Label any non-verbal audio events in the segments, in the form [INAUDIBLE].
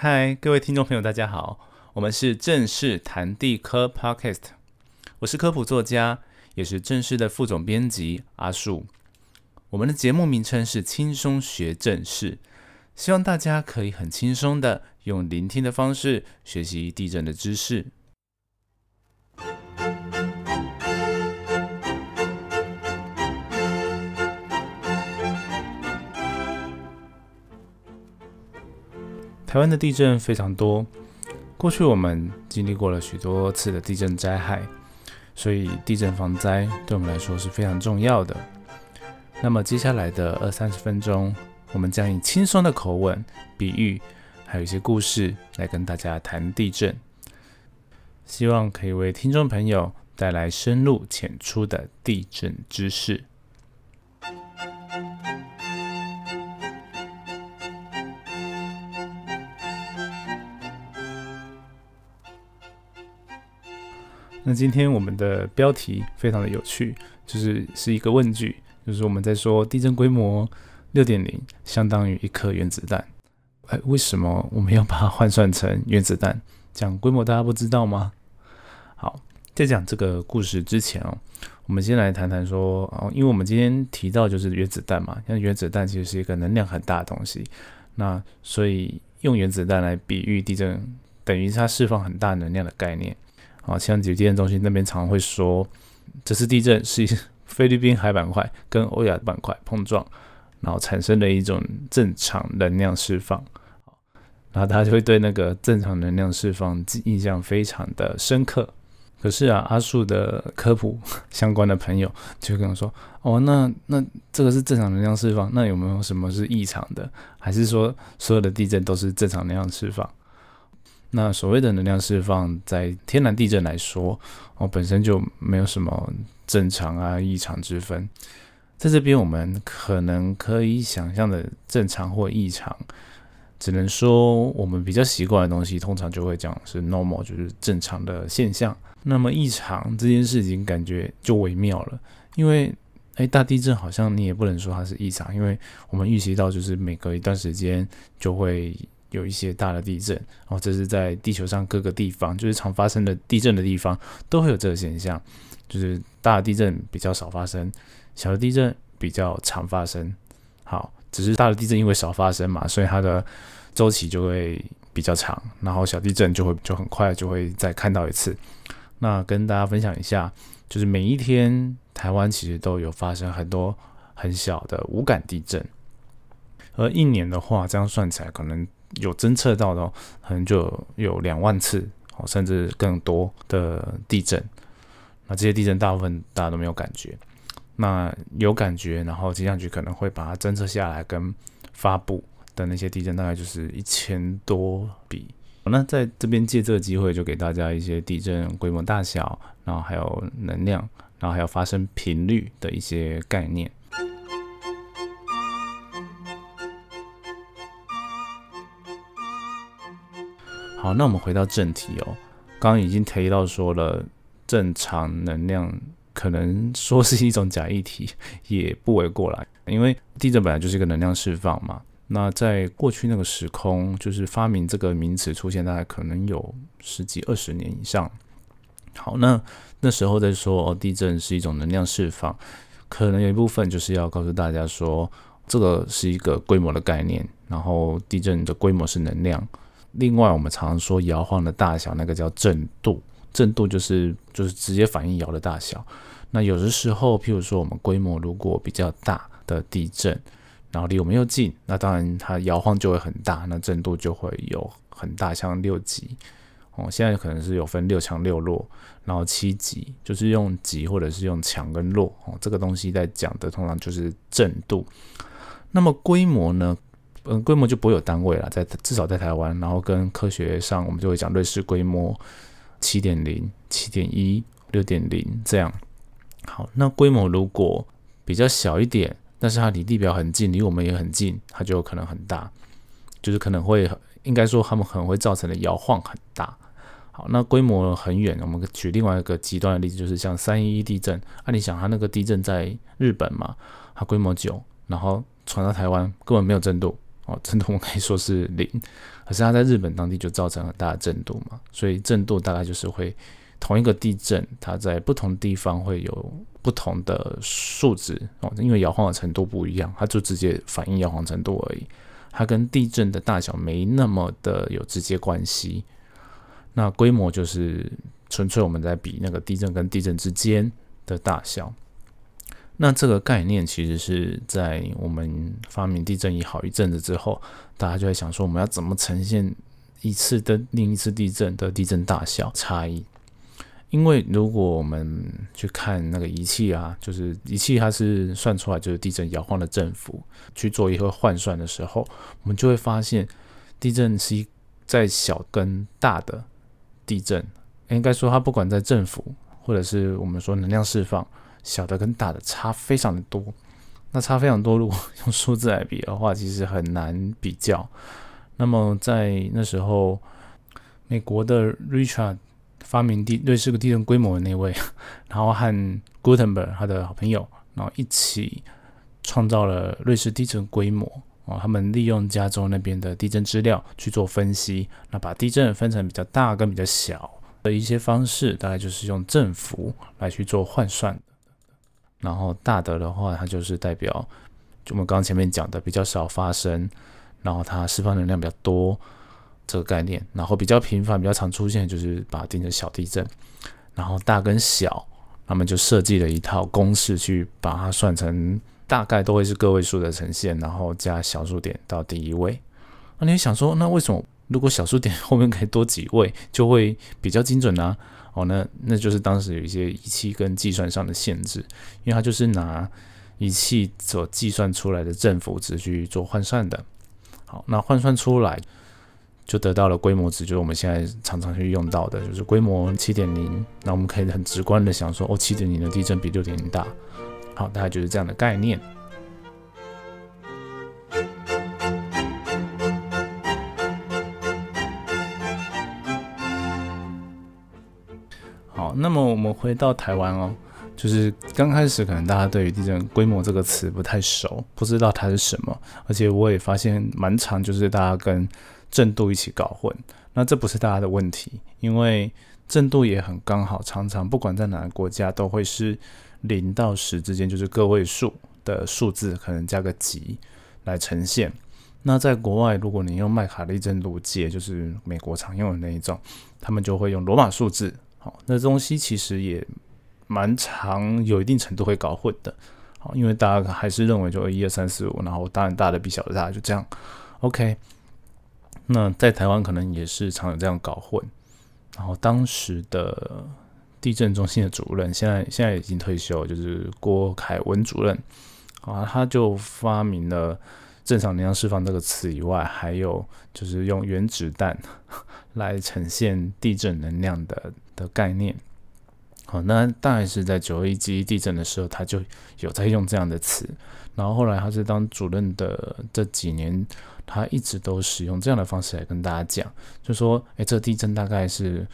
嗨，各位听众朋友，大家好，我们是正式谈地科 Podcast，我是科普作家，也是正式的副总编辑阿树。我们的节目名称是轻松学正事，希望大家可以很轻松的用聆听的方式学习地震的知识。台湾的地震非常多，过去我们经历过了许多次的地震灾害，所以地震防灾对我们来说是非常重要的。那么接下来的二三十分钟，我们将以轻松的口吻、比喻，还有一些故事来跟大家谈地震，希望可以为听众朋友带来深入浅出的地震知识。那今天我们的标题非常的有趣，就是是一个问句，就是我们在说地震规模六点零相当于一颗原子弹。哎，为什么我们要把它换算成原子弹？讲规模大家不知道吗？好，在讲这个故事之前哦，我们先来谈谈说哦，因为我们今天提到就是原子弹嘛，像原子弹其实是一个能量很大的东西，那所以用原子弹来比喻地震，等于它释放很大能量的概念。啊，像地震中心那边常会说，这次地震是 [LAUGHS] 菲律宾海板块跟欧亚板块碰撞，然后产生了一种正常能量释放。然后大家就会对那个正常能量释放印象非常的深刻。可是啊，阿树的科普 [LAUGHS] 相关的朋友就跟我说，哦，那那这个是正常能量释放，那有没有什么是异常的？还是说所有的地震都是正常能量释放？那所谓的能量释放，在天然地震来说，哦，本身就没有什么正常啊、异常之分。在这边，我们可能可以想象的正常或异常，只能说我们比较习惯的东西，通常就会讲是 normal，就是正常的现象。那么异常这件事情，感觉就微妙了，因为，哎，大地震好像你也不能说它是异常，因为我们预习到就是每隔一段时间就会。有一些大的地震，哦，这是在地球上各个地方，就是常发生的地震的地方，都会有这个现象，就是大的地震比较少发生，小的地震比较常发生。好，只是大的地震因为少发生嘛，所以它的周期就会比较长，然后小地震就会就很快就会再看到一次。那跟大家分享一下，就是每一天台湾其实都有发生很多很小的无感地震，而一年的话，这样算起来可能。有侦测到的，可能就有两万次哦，甚至更多的地震。那这些地震大部分大家都没有感觉，那有感觉，然后气象局可能会把它侦测下来跟发布的那些地震，大概就是一千多笔。那在这边借这个机会，就给大家一些地震规模大小，然后还有能量，然后还有发生频率的一些概念。好，那我们回到正题哦。刚刚已经提到说了，正常能量可能说是一种假议题，也不为过来。因为地震本来就是一个能量释放嘛。那在过去那个时空，就是发明这个名词出现，大概可能有十几二十年以上。好，那那时候在说哦地震是一种能量释放，可能有一部分就是要告诉大家说，这个是一个规模的概念，然后地震的规模是能量。另外，我们常说摇晃的大小，那个叫震度，震度就是就是直接反映摇的大小。那有的时候，譬如说我们规模如果比较大的地震，然后离我们又近，那当然它摇晃就会很大，那震度就会有很大，像六级哦。现在可能是有分六强六弱，然后七级就是用级或者是用强跟弱哦。这个东西在讲的通常就是震度。那么规模呢？嗯，规模就不会有单位了，在至少在台湾，然后跟科学上，我们就会讲瑞士规模七点零、七点一、六点零这样。好，那规模如果比较小一点，但是它离地表很近，离我们也很近，它就有可能很大，就是可能会应该说他们可能会造成的摇晃很大。好，那规模很远，我们举另外一个极端的例子，就是像三一一地震，啊，你想它那个地震在日本嘛，它规模九，然后传到台湾根本没有震度。哦，震度我可以说是零，可是它在日本当地就造成很大的震度嘛，所以震度大概就是会同一个地震，它在不同地方会有不同的数值哦，因为摇晃的程度不一样，它就直接反映摇晃程度而已，它跟地震的大小没那么的有直接关系。那规模就是纯粹我们在比那个地震跟地震之间的大小。那这个概念其实是在我们发明地震仪好一阵子之后，大家就在想说，我们要怎么呈现一次的另一次地震的地震大小差异？因为如果我们去看那个仪器啊，就是仪器它是算出来就是地震摇晃的振幅，去做一个换算的时候，我们就会发现地震是在小跟大的地震，应该说它不管在振幅或者是我们说能量释放。小的跟大的差非常的多，那差非常多。如果 [LAUGHS] 用数字来比的话，其实很难比较。那么在那时候，美国的 Richard 发明地瑞士个地震规模的那位，然后和 Gutenberg 他的好朋友，然后一起创造了瑞士地震规模。哦，他们利用加州那边的地震资料去做分析，那把地震分成比较大跟比较小的一些方式，大概就是用振幅来去做换算。然后大的的话，它就是代表，就我们刚刚前面讲的比较少发生，然后它释放能量比较多这个概念。然后比较频繁、比较常出现，就是把它定成小地震。然后大跟小，他们就设计了一套公式去把它算成大概都会是个位数的呈现，然后加小数点到第一位。那你想说，那为什么如果小数点后面可以多几位，就会比较精准呢？哦，那那就是当时有一些仪器跟计算上的限制，因为它就是拿仪器所计算出来的振幅值去做换算的。好，那换算出来就得到了规模值，就是我们现在常常去用到的，就是规模七点零。那我们可以很直观的想说，哦，七点零的地震比六点零大。好，大概就是这样的概念。那么我们回到台湾哦，就是刚开始可能大家对于地震规模这个词不太熟，不知道它是什么，而且我也发现蛮长，就是大家跟震度一起搞混。那这不是大家的问题，因为震度也很刚好，常常不管在哪个国家都会是零到十之间，就是个位数的数字，可能加个几来呈现。那在国外，如果你用麦卡利震度计，就是美国常用的那一种，他们就会用罗马数字。好，那东西其实也蛮长，有一定程度会搞混的。好，因为大家还是认为就一二三四五，然后当然大的比小的大，就这样。OK，那在台湾可能也是常有这样搞混。然后当时的地震中心的主任，现在现在已经退休，就是郭凯文主任啊，他就发明了正常能量释放这个词以外，还有就是用原子弹 [LAUGHS] 来呈现地震能量的。的概念，好，那大概是在九二一记忆地震的时候，他就有在用这样的词。然后后来他是当主任的这几年，他一直都使用这样的方式来跟大家讲，就说：诶，这地震大概是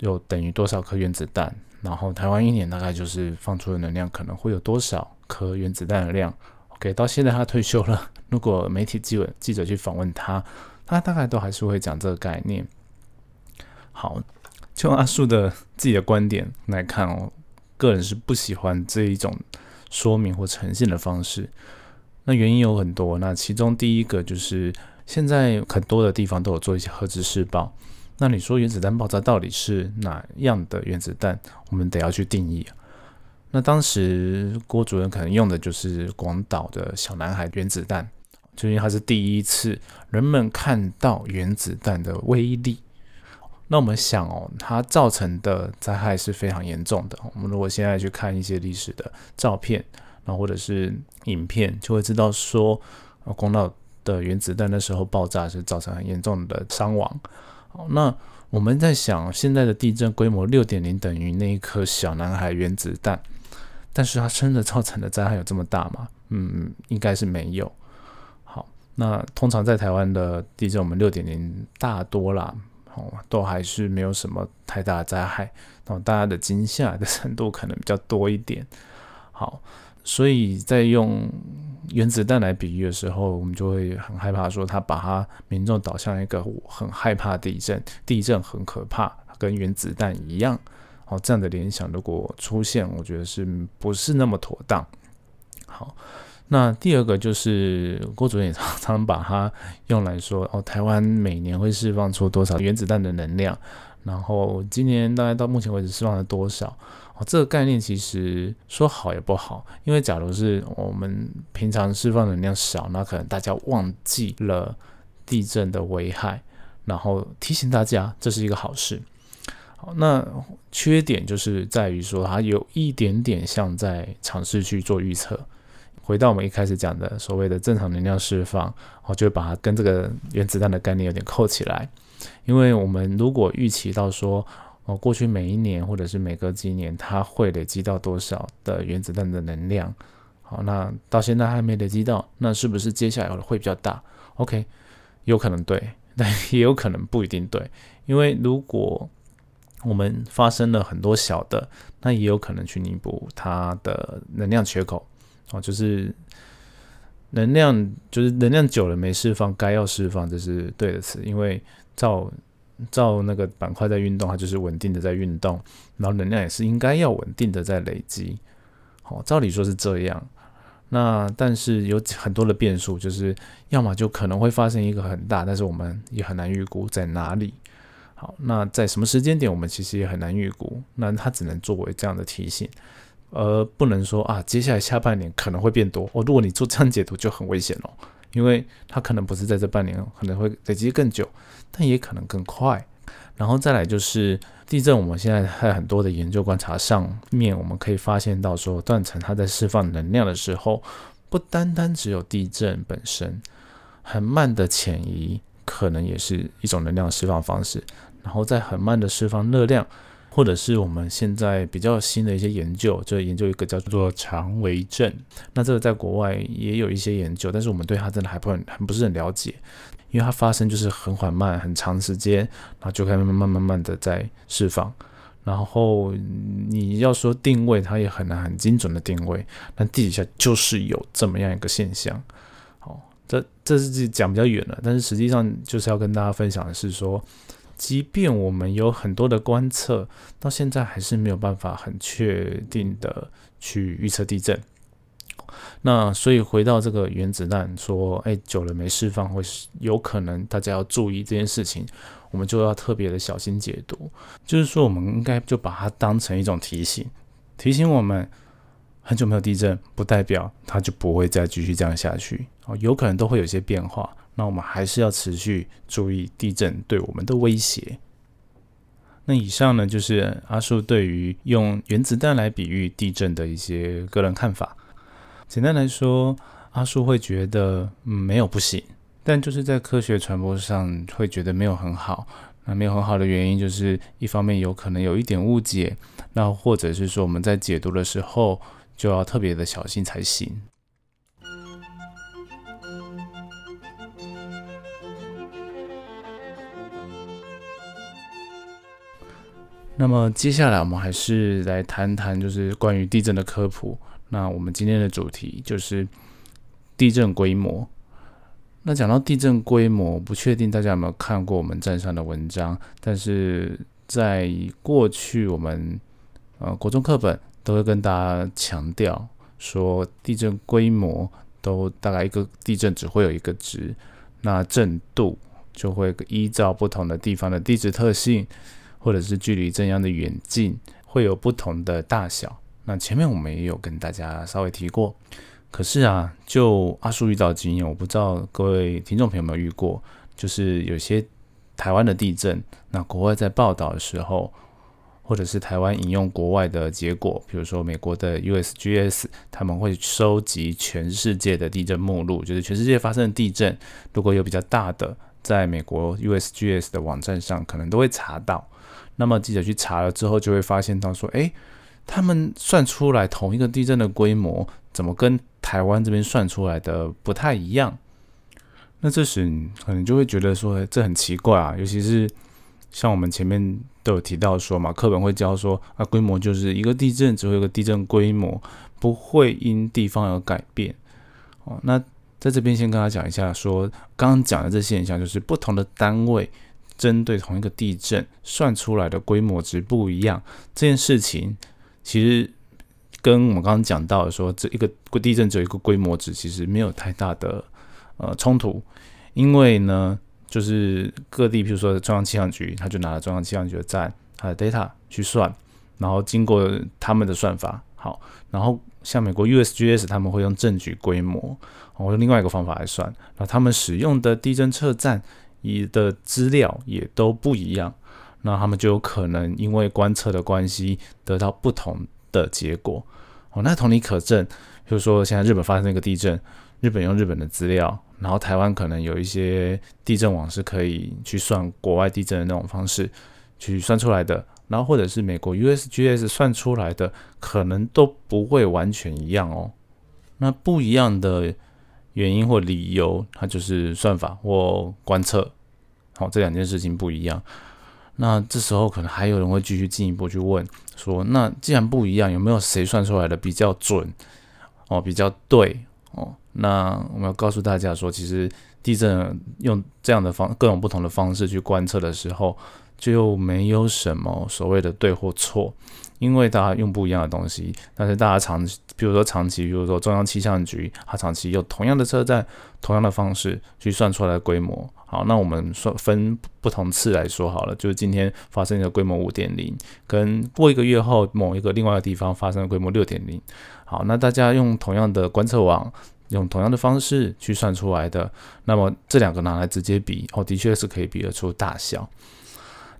有等于多少颗原子弹，然后台湾一年大概就是放出的能量可能会有多少颗原子弹的量。OK，到现在他退休了，[LAUGHS] 如果媒体记者记者去访问他，他大概都还是会讲这个概念。好。就阿树的自己的观点来看哦，个人是不喜欢这一种说明或呈现的方式。那原因有很多，那其中第一个就是现在很多的地方都有做一些核子试爆。那你说原子弹爆炸到底是哪样的原子弹？我们得要去定义。那当时郭主任可能用的就是广岛的小男孩原子弹，就因为它是第一次人们看到原子弹的威力。那我们想哦，它造成的灾害是非常严重的。我们如果现在去看一些历史的照片，然后或者是影片，就会知道说，广岛的原子弹那时候爆炸是造成很严重的伤亡。好那我们在想，现在的地震规模六点零等于那一颗小男孩原子弹，但是它真的造成的灾害有这么大吗？嗯，应该是没有。好，那通常在台湾的地震，我们六点零大多啦。哦，都还是没有什么太大的灾害，然后大家的惊吓的程度可能比较多一点。好，所以在用原子弹来比喻的时候，我们就会很害怕，说他把他民众导向一个很害怕地震，地震很可怕，跟原子弹一样。哦，这样的联想如果出现，我觉得是不是那么妥当？好，那第二个就是郭主任也常常把它用来说，哦，台湾每年会释放出多少原子弹的能量，然后今年大概到目前为止释放了多少？哦，这个概念其实说好也不好，因为假如是我们平常释放能量少，那可能大家忘记了地震的危害，然后提醒大家，这是一个好事。好，那缺点就是在于说，它有一点点像在尝试去做预测。回到我们一开始讲的所谓的正常能量释放，我就把它跟这个原子弹的概念有点扣起来。因为我们如果预期到说，哦，过去每一年或者是每隔几年，它会累积到多少的原子弹的能量？好，那到现在还没累积到，那是不是接下来会比较大？OK，有可能对，[LAUGHS] 但也有可能不一定对，因为如果我们发生了很多小的，那也有可能去弥补它的能量缺口哦，就是能量，就是能量久了没释放，该要释放，这是对的词。因为照照那个板块在运动，它就是稳定的在运动，然后能量也是应该要稳定的在累积。好，照理说是这样，那但是有很多的变数，就是要么就可能会发生一个很大，但是我们也很难预估在哪里。好，那在什么时间点，我们其实也很难预估。那它只能作为这样的提醒，而不能说啊，接下来下半年可能会变多。哦，如果你做这样解读，就很危险哦，因为它可能不是在这半年，可能会累积更久，但也可能更快。然后再来就是地震，我们现在在很多的研究观察上面，我们可以发现到说，断层它在释放能量的时候，不单单只有地震本身，很慢的潜移可能也是一种能量释放方式。然后再很慢的释放热量，或者是我们现在比较新的一些研究，就研究一个叫做长维震。那这个在国外也有一些研究，但是我们对它真的还不很很不是很了解，因为它发生就是很缓慢、很长时间，然后就开始慢慢慢慢的在释放。然后你要说定位，它也很难很精准的定位。但地底下就是有这么样一个现象。好，这这是讲比较远了，但是实际上就是要跟大家分享的是说。即便我们有很多的观测，到现在还是没有办法很确定的去预测地震。那所以回到这个原子弹，说哎久了没释放，会有可能大家要注意这件事情，我们就要特别的小心解读。就是说，我们应该就把它当成一种提醒，提醒我们很久没有地震，不代表它就不会再继续这样下去哦，有可能都会有些变化。那我们还是要持续注意地震对我们的威胁。那以上呢，就是阿树对于用原子弹来比喻地震的一些个人看法。简单来说，阿树会觉得嗯没有不行，但就是在科学传播上会觉得没有很好。那没有很好的原因，就是一方面有可能有一点误解，那或者是说我们在解读的时候就要特别的小心才行。那么接下来我们还是来谈谈，就是关于地震的科普。那我们今天的主题就是地震规模。那讲到地震规模，不确定大家有没有看过我们站上的文章，但是在过去我们呃国中课本都会跟大家强调说，地震规模都大概一个地震只会有一个值，那震度就会依照不同的地方的地质特性。或者是距离震央的远近会有不同的大小。那前面我们也有跟大家稍微提过。可是啊，就阿叔遇到经验，我不知道各位听众朋友有没有遇过，就是有些台湾的地震，那国外在报道的时候，或者是台湾引用国外的结果，比如说美国的 USGS，他们会收集全世界的地震目录，就是全世界发生的地震，如果有比较大的，在美国 USGS 的网站上可能都会查到。那么记者去查了之后，就会发现到说，哎，他们算出来同一个地震的规模，怎么跟台湾这边算出来的不太一样？那这时可能就会觉得说，这很奇怪啊。尤其是像我们前面都有提到说嘛，课本会教说，啊，规模就是一个地震只会有个地震规模，不会因地方而改变。哦，那在这边先跟他讲一下，说刚刚讲的这现象，就是不同的单位针对同一个地震算出来的规模值不一样。这件事情其实跟我们刚刚讲到的说，这一个地震只有一个规模值，其实没有太大的呃冲突，因为呢，就是各地，比如说中央气象局，他就拿了中央气象局的站它的 data 去算，然后经过他们的算法，好，然后像美国 USGS 他们会用证据规模。我用另外一个方法来算，那他们使用的地震测站以的资料也都不一样，那他们就有可能因为观测的关系得到不同的结果。哦，那同理可证，就是说现在日本发生一个地震，日本用日本的资料，然后台湾可能有一些地震网是可以去算国外地震的那种方式去算出来的，然后或者是美国 USGS 算出来的，可能都不会完全一样哦。那不一样的。原因或理由，它就是算法或观测，好，这两件事情不一样。那这时候可能还有人会继续进一步去问说，那既然不一样，有没有谁算出来的比较准？哦，比较对哦？那我们要告诉大家说，其实地震用这样的方各种不同的方式去观测的时候，就没有什么所谓的对或错。因为大家用不一样的东西，但是大家长，比如说长期，比如说中央气象局，它长期用同样的车站、同样的方式去算出来的规模。好，那我们说分不同次来说好了，就是今天发生的规模五点零，跟过一个月后某一个另外的地方发生的规模六点零。好，那大家用同样的观测网，用同样的方式去算出来的，那么这两个拿来直接比，哦，的确是可以比得出大小。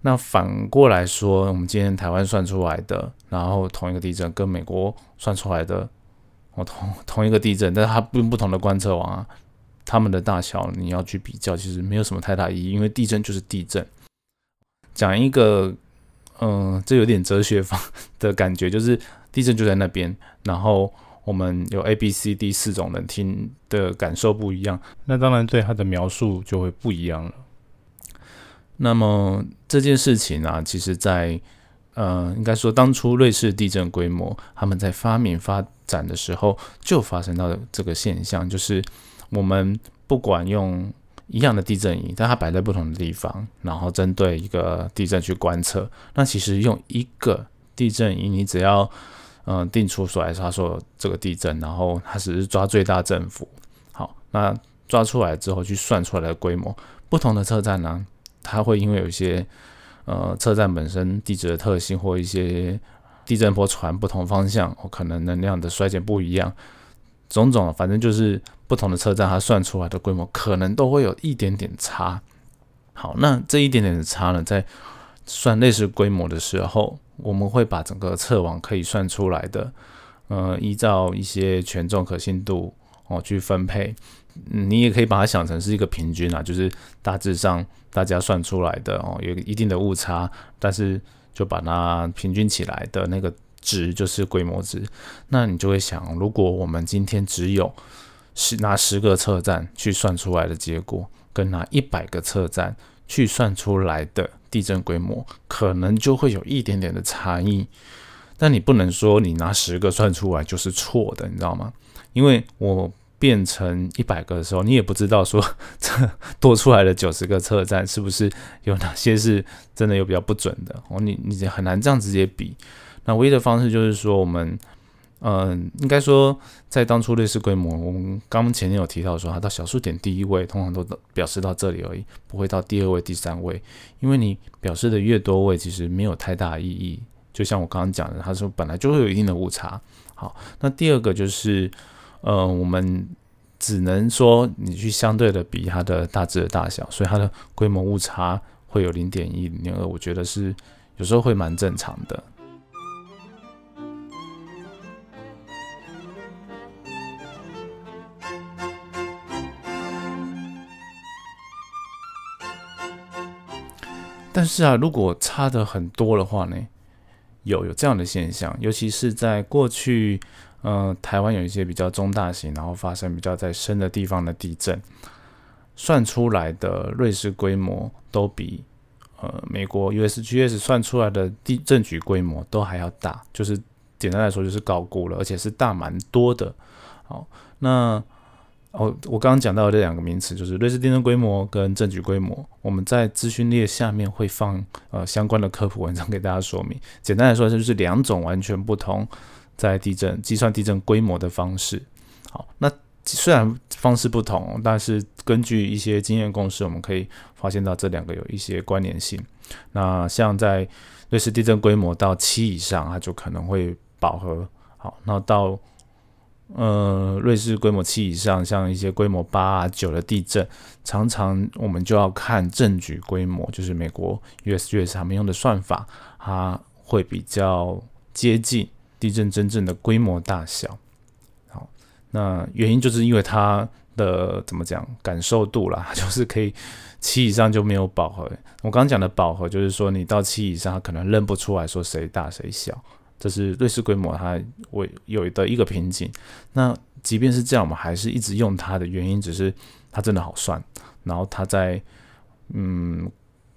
那反过来说，我们今天台湾算出来的，然后同一个地震跟美国算出来的，哦同 [LAUGHS] 同一个地震，但是它用不同的观测网啊，它们的大小你要去比较，其实没有什么太大意义，因为地震就是地震。讲一个，嗯，这有点哲学方的感觉，就是地震就在那边，然后我们有 A、B、C、D 四种人听的感受不一样，那当然对它的描述就会不一样了。那么这件事情啊，其实，在呃，应该说当初瑞士地震规模，他们在发明发展的时候，就发生到这个现象，就是我们不管用一样的地震仪，但它摆在不同的地方，然后针对一个地震去观测，那其实用一个地震仪，你只要嗯定出所来，他说这个地震，然后它只是抓最大振幅，好，那抓出来之后去算出来的规模，不同的车站呢？它会因为有一些呃车站本身地质的特性，或一些地震波传不同方向，或可能能量的衰减不一样，种种，反正就是不同的车站它算出来的规模可能都会有一点点差。好，那这一点点的差呢，在算类似规模的时候，我们会把整个测网可以算出来的，呃，依照一些权重可信度哦去分配。你也可以把它想成是一个平均啊，就是大致上大家算出来的哦，有一定的误差，但是就把它平均起来的那个值就是规模值。那你就会想，如果我们今天只有十拿十个测站去算出来的结果，跟拿一百个测站去算出来的地震规模，可能就会有一点点的差异。但你不能说你拿十个算出来就是错的，你知道吗？因为我。变成一百个的时候，你也不知道说 [LAUGHS] 这多出来的九十个测站是不是有哪些是真的有比较不准的哦，你你很难这样直接比。那唯一的方式就是说，我们嗯，应该说在当初类似规模，我们刚前面有提到说，它到小数点第一位通常都表示到这里而已，不会到第二位、第三位，因为你表示的越多位，其实没有太大意义。就像我刚刚讲的，它说本来就会有一定的误差。好，那第二个就是。呃，我们只能说你去相对的比它的大致的大小，所以它的规模误差会有零点一、零点二，我觉得是有时候会蛮正常的。但是啊，如果差的很多的话呢，有有这样的现象，尤其是在过去。嗯，台湾有一些比较中大型，然后发生比较在深的地方的地震，算出来的瑞士规模都比呃美国 USGS 算出来的地震局规模都还要大，就是简单来说就是高估了，而且是大蛮多的。好，那哦，我刚刚讲到的这两个名词，就是瑞士地震规模跟震局规模。我们在资讯列下面会放呃相关的科普文章给大家说明。简单来说，就是两种完全不同在地震计算地震规模的方式。好，那虽然方式不同，但是根据一些经验公式，我们可以发现到这两个有一些关联性。那像在瑞士地震规模到七以上，它就可能会饱和。好，那到呃，瑞士规模七以上，像一些规模八啊九的地震，常常我们就要看震局规模，就是美国 USGS 他们用的算法，它会比较接近地震真正的规模大小。好，那原因就是因为它的怎么讲感受度啦，[LAUGHS] 就是可以七以上就没有饱和。我刚刚讲的饱和，就是说你到七以上，它可能认不出来说谁大谁小。这是瑞士规模，它为有的一个瓶颈。那即便是这样，我们还是一直用它的原因，只是它真的好算。然后它在嗯，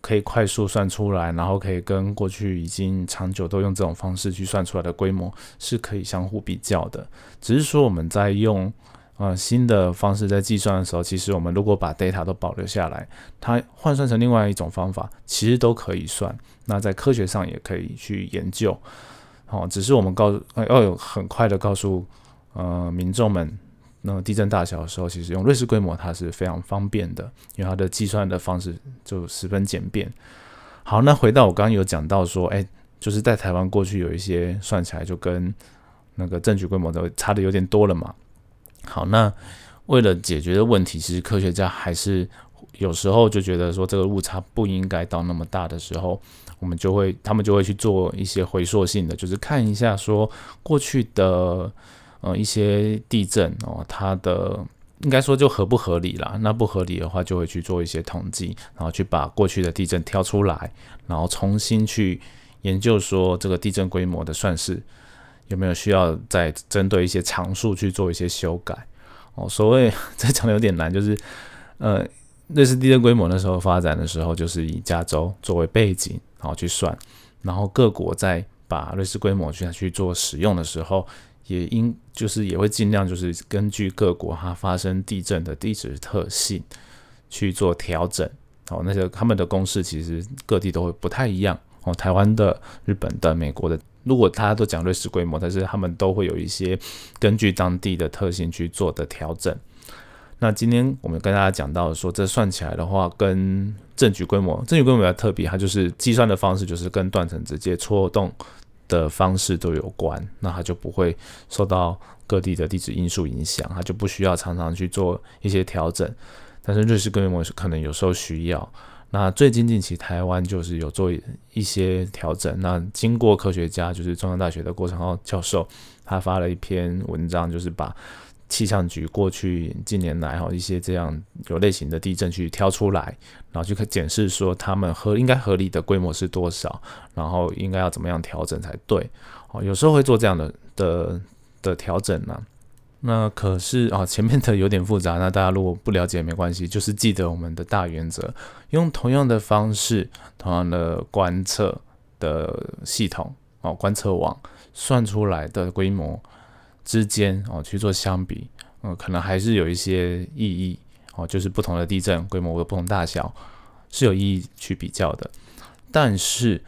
可以快速算出来，然后可以跟过去已经长久都用这种方式去算出来的规模是可以相互比较的。只是说我们在用呃新的方式在计算的时候，其实我们如果把 data 都保留下来，它换算成另外一种方法，其实都可以算。那在科学上也可以去研究。哦，只是我们告要有很快的告诉呃民众们，那地震大小的时候，其实用瑞士规模它是非常方便的，因为它的计算的方式就十分简便。好，那回到我刚刚有讲到说，哎，就是在台湾过去有一些算起来就跟那个证据规模都差的有点多了嘛。好，那为了解决的问题，其实科学家还是有时候就觉得说这个误差不应该到那么大的时候。我们就会，他们就会去做一些回溯性的，就是看一下说过去的呃一些地震哦，它的应该说就合不合理啦。那不合理的话，就会去做一些统计，然后去把过去的地震挑出来，然后重新去研究说这个地震规模的算式有没有需要再针对一些常数去做一些修改哦。所谓 [LAUGHS] 这讲的有点难，就是呃。瑞士地震规模那时候发展的时候，就是以加州作为背景，然后去算，然后各国在把瑞士规模去去做使用的时候，也应就是也会尽量就是根据各国它发生地震的地质特性去做调整。哦，那些他们的公式其实各地都会不太一样。哦，台湾的、日本的、美国的，如果大家都讲瑞士规模，但是他们都会有一些根据当地的特性去做的调整。那今天我们跟大家讲到说，这算起来的话，跟政局规模，政局规模比较特别，它就是计算的方式就是跟断层直接戳动的方式都有关，那它就不会受到各地的地质因素影响，它就不需要常常去做一些调整。但是瑞士规模可能有时候需要。那最近近期台湾就是有做一些调整，那经过科学家就是中央大学的郭成浩教授，他发了一篇文章，就是把。气象局过去近年来哈一些这样有类型的地震去挑出来，然后就可检视说他们合应该合理的规模是多少，然后应该要怎么样调整才对。哦，有时候会做这样的的的调整呢。那可是啊前面的有点复杂，那大家如果不了解没关系，就是记得我们的大原则，用同样的方式，同样的观测的系统哦观测网算出来的规模。之间哦去做相比，嗯，可能还是有一些意义哦，就是不同的地震规模有不同大小是有意义去比较的。但是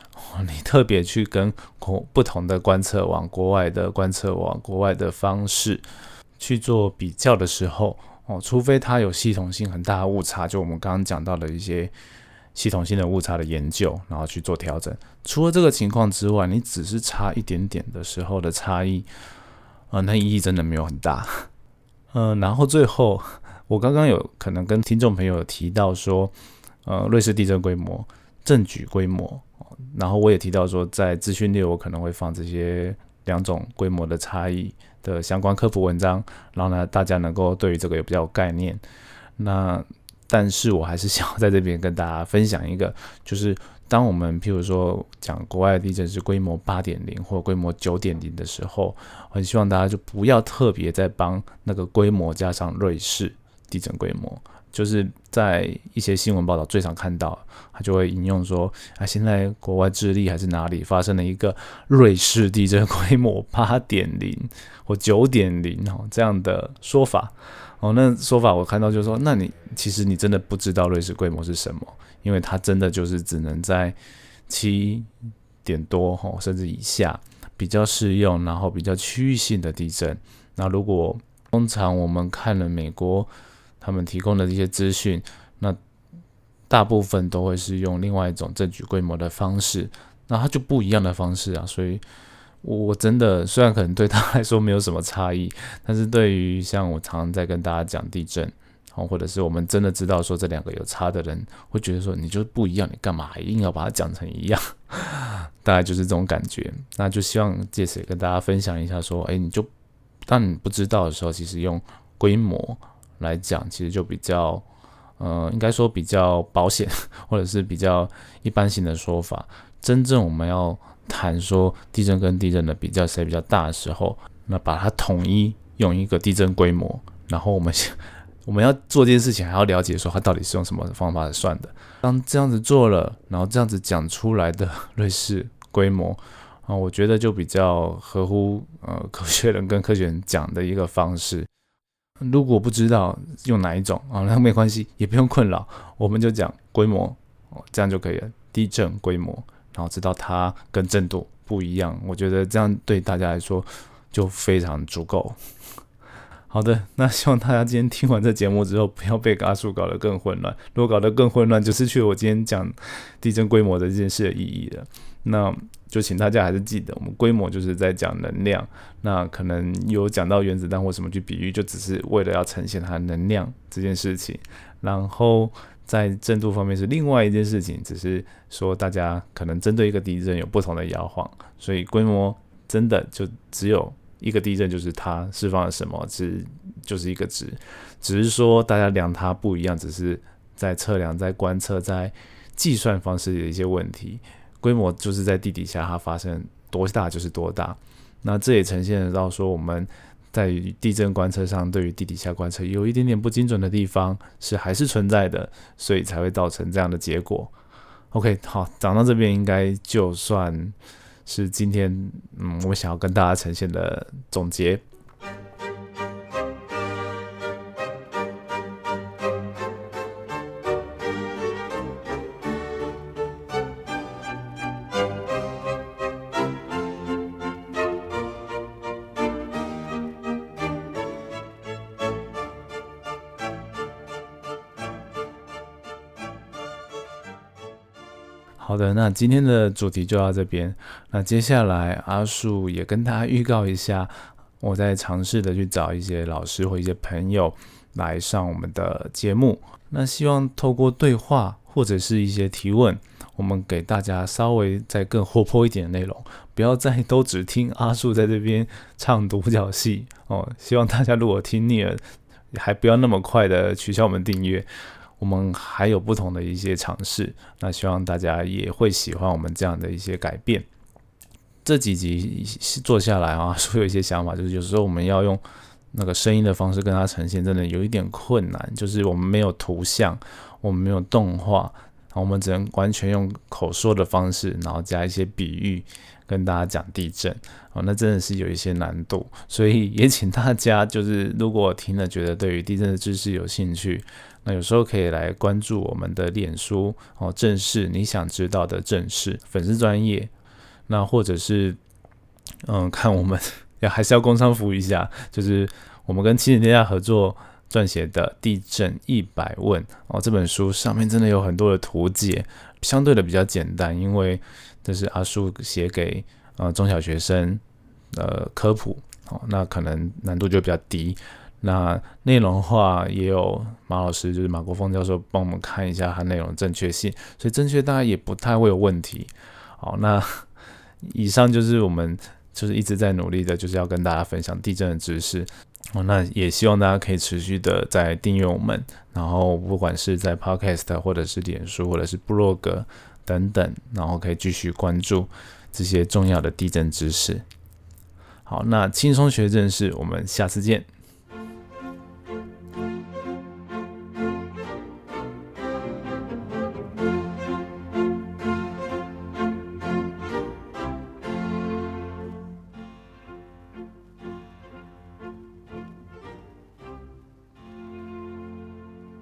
你特别去跟国不同的观测网、国外的观测网、国外的方式去做比较的时候哦，除非它有系统性很大的误差，就我们刚刚讲到的一些系统性的误差的研究，然后去做调整。除了这个情况之外，你只是差一点点的时候的差异。啊，那意义真的没有很大。嗯，然后最后，我刚刚有可能跟听众朋友提到说，呃，瑞士地震规模、震举规模，然后我也提到说，在资讯列我可能会放这些两种规模的差异的相关科普文章，然后呢，大家能够对于这个有比较有概念。那但是我还是想在这边跟大家分享一个，就是。当我们譬如说讲国外地震是规模八点零或规模九点零的时候，很希望大家就不要特别再帮那个规模加上瑞士地震规模，就是在一些新闻报道最常看到，他就会引用说啊，现在国外智利还是哪里发生了一个瑞士地震规模八点零 [LAUGHS] 或九点零哦这样的说法。哦，那说法我看到就是说，那你其实你真的不知道瑞士规模是什么，因为它真的就是只能在七点多吼，甚至以下比较适用，然后比较区域性的地震。那如果通常我们看了美国他们提供的这些资讯，那大部分都会是用另外一种证据规模的方式，那它就不一样的方式啊，所以。我真的虽然可能对他来说没有什么差异，但是对于像我常常在跟大家讲地震，哦，或者是我们真的知道说这两个有差的人，会觉得说你就是不一样，你干嘛还硬要把它讲成一样？[LAUGHS] 大概就是这种感觉。那就希望借此跟大家分享一下，说，哎，你就当你不知道的时候，其实用规模来讲，其实就比较，呃，应该说比较保险，或者是比较一般性的说法。真正我们要。谈说地震跟地震的比较谁比较大的时候，那把它统一用一个地震规模，然后我们先我们要做这件事情，还要了解说它到底是用什么方法来算的。当这样子做了，然后这样子讲出来的瑞士规模啊，我觉得就比较合乎呃 [LAUGHS] 科学人跟科学人讲的一个方式。如果不知道用哪一种啊，那没关系，也不用困扰，我们就讲规模哦，这样就可以了。地震规模。然后知道它跟震度不一样，我觉得这样对大家来说就非常足够。好的，那希望大家今天听完这节目之后，不要被阿树搞得更混乱。如果搞得更混乱，就失去了我今天讲地震规模的这件事的意义了。那就请大家还是记得，我们规模就是在讲能量。那可能有讲到原子弹或什么去比喻，就只是为了要呈现它能量这件事情。然后。在震度方面是另外一件事情，只是说大家可能针对一个地震有不同的摇晃，所以规模真的就只有一个地震，就是它释放了什么值，就是一个值，只是说大家量它不一样，只是在测量、在观测、在计算方式的一些问题。规模就是在地底下它发生多大就是多大，那这也呈现到说我们。在地震观测上，对于地底下观测有一点点不精准的地方是还是存在的，所以才会造成这样的结果。OK，好，讲到这边应该就算是今天嗯，我想要跟大家呈现的总结。那今天的主题就到这边。那接下来阿树也跟大家预告一下，我在尝试的去找一些老师或一些朋友来上我们的节目。那希望透过对话或者是一些提问，我们给大家稍微再更活泼一点的内容，不要再都只听阿树在这边唱独角戏哦。希望大家如果听腻了，还不要那么快的取消我们订阅。我们还有不同的一些尝试，那希望大家也会喜欢我们这样的一些改变。这几集做下来啊，[LAUGHS] 说有一些想法，就是有时候我们要用那个声音的方式跟它呈现，真的有一点困难。就是我们没有图像，我们没有动画，我们只能完全用口说的方式，然后加一些比喻跟大家讲地震哦，那真的是有一些难度。所以也请大家，就是如果听了觉得对于地震的知识有兴趣。那有时候可以来关注我们的脸书哦，正式你想知道的正式粉丝专业，那或者是嗯，看我们要还是要工商服务一下，就是我们跟七点天下合作撰写的《地震一百问》哦，这本书上面真的有很多的图解，相对的比较简单，因为这是阿叔写给呃中小学生呃科普哦，那可能难度就比较低。那内容的话，也有马老师，就是马国峰教授帮我们看一下它内容正确性，所以正确大家也不太会有问题。好，那 [LAUGHS] 以上就是我们就是一直在努力的，就是要跟大家分享地震的知识。哦，那也希望大家可以持续的在订阅我们，然后不管是在 Podcast 或者是脸书或者是部落格等等，然后可以继续关注这些重要的地震知识。好，那轻松学正事，我们下次见。